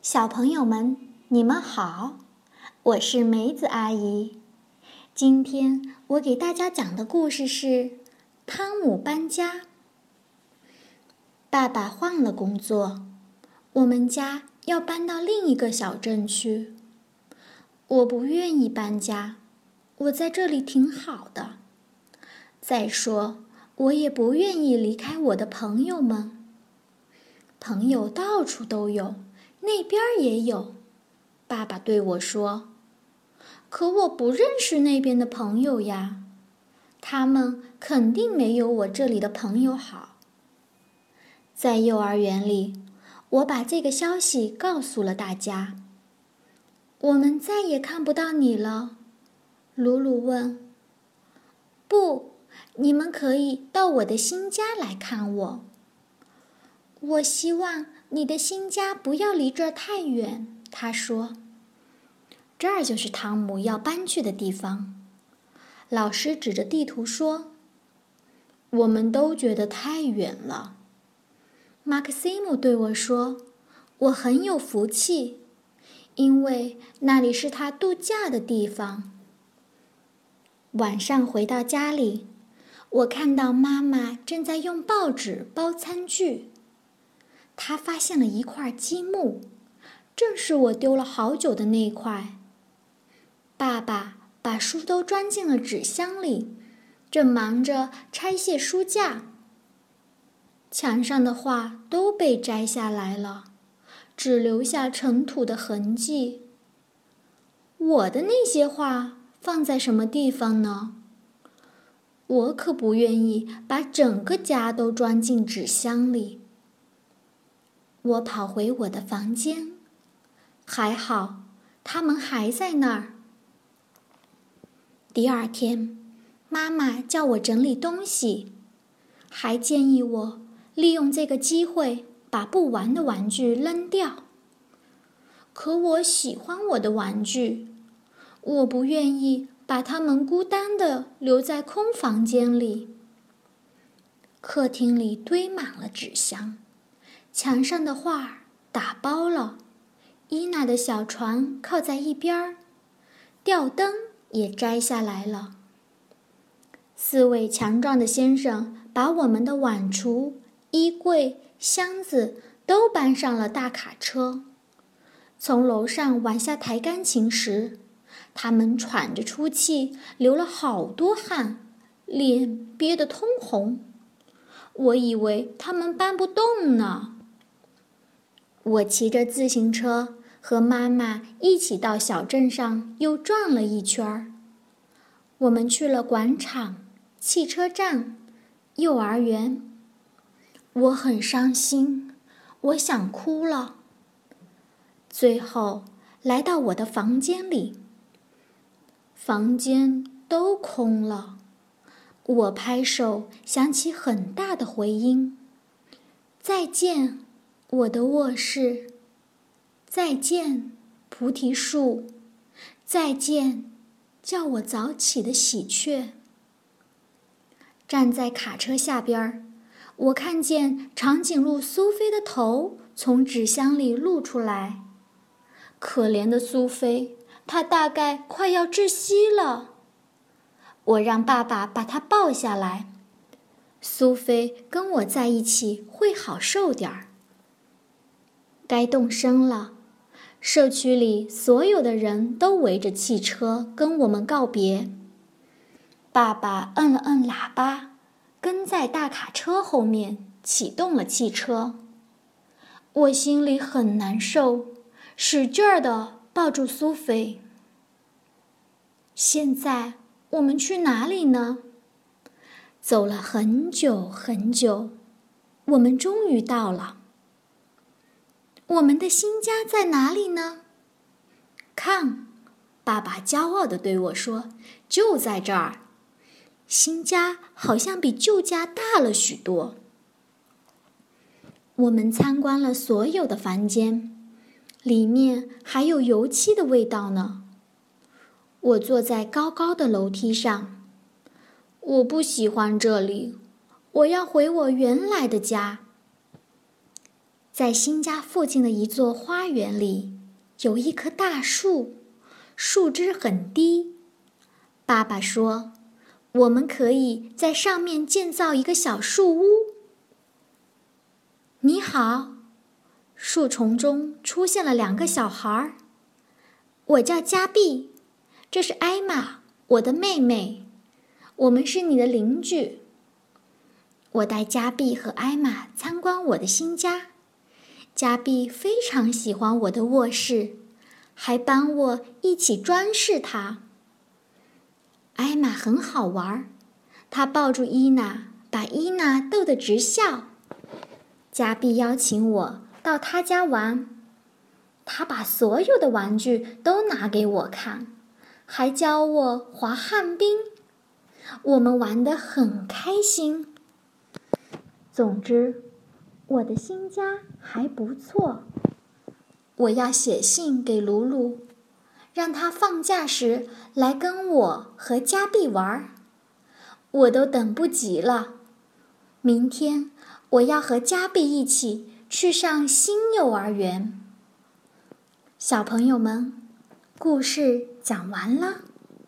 小朋友们，你们好，我是梅子阿姨。今天我给大家讲的故事是《汤姆搬家》。爸爸换了工作，我们家要搬到另一个小镇去。我不愿意搬家，我在这里挺好的。再说，我也不愿意离开我的朋友们。朋友到处都有，那边也有。爸爸对我说：“可我不认识那边的朋友呀，他们肯定没有我这里的朋友好。”在幼儿园里，我把这个消息告诉了大家。我们再也看不到你了，鲁鲁问。“不，你们可以到我的新家来看我。”我希望你的新家不要离这儿太远，他说。这儿就是汤姆要搬去的地方。老师指着地图说：“我们都觉得太远了。”马克西姆对我说：“我很有福气，因为那里是他度假的地方。”晚上回到家里，我看到妈妈正在用报纸包餐具。他发现了一块积木，正是我丢了好久的那块。爸爸把书都装进了纸箱里，正忙着拆卸书架。墙上的画都被摘下来了，只留下尘土的痕迹。我的那些画放在什么地方呢？我可不愿意把整个家都装进纸箱里。我跑回我的房间，还好，他们还在那儿。第二天，妈妈叫我整理东西，还建议我利用这个机会把不玩的玩具扔掉。可我喜欢我的玩具，我不愿意把它们孤单的留在空房间里。客厅里堆满了纸箱。墙上的画打包了，伊娜的小船靠在一边儿，吊灯也摘下来了。四位强壮的先生把我们的碗橱、衣柜、箱子都搬上了大卡车。从楼上往下抬钢琴时，他们喘着粗气，流了好多汗，脸憋得通红。我以为他们搬不动呢。我骑着自行车和妈妈一起到小镇上又转了一圈儿。我们去了广场、汽车站、幼儿园。我很伤心，我想哭了。最后来到我的房间里，房间都空了。我拍手，响起很大的回音。再见。我的卧室，再见，菩提树，再见，叫我早起的喜鹊。站在卡车下边儿，我看见长颈鹿苏菲的头从纸箱里露出来。可怜的苏菲，她大概快要窒息了。我让爸爸把她抱下来。苏菲跟我在一起会好受点儿。该动身了，社区里所有的人都围着汽车跟我们告别。爸爸摁了摁喇叭，跟在大卡车后面启动了汽车。我心里很难受，使劲儿的抱住苏菲。现在我们去哪里呢？走了很久很久，我们终于到了。我们的新家在哪里呢？看，爸爸骄傲地对我说：“就在这儿。”新家好像比旧家大了许多。我们参观了所有的房间，里面还有油漆的味道呢。我坐在高高的楼梯上，我不喜欢这里，我要回我原来的家。在新家附近的一座花园里，有一棵大树，树枝很低。爸爸说：“我们可以在上面建造一个小树屋。”你好，树丛中出现了两个小孩儿。我叫加碧，这是艾玛，我的妹妹。我们是你的邻居。我带加碧和艾玛参观我的新家。加比非常喜欢我的卧室，还帮我一起装饰它。艾玛很好玩，她抱住伊娜，把伊娜逗得直笑。加比邀请我到他家玩，他把所有的玩具都拿给我看，还教我滑旱冰。我们玩得很开心。总之，我的新家还不错。我要写信给鲁鲁，让他放假时来跟我和加碧玩儿。我都等不及了，明天。我要和加碧一起去上新幼儿园。小朋友们，故事讲完了。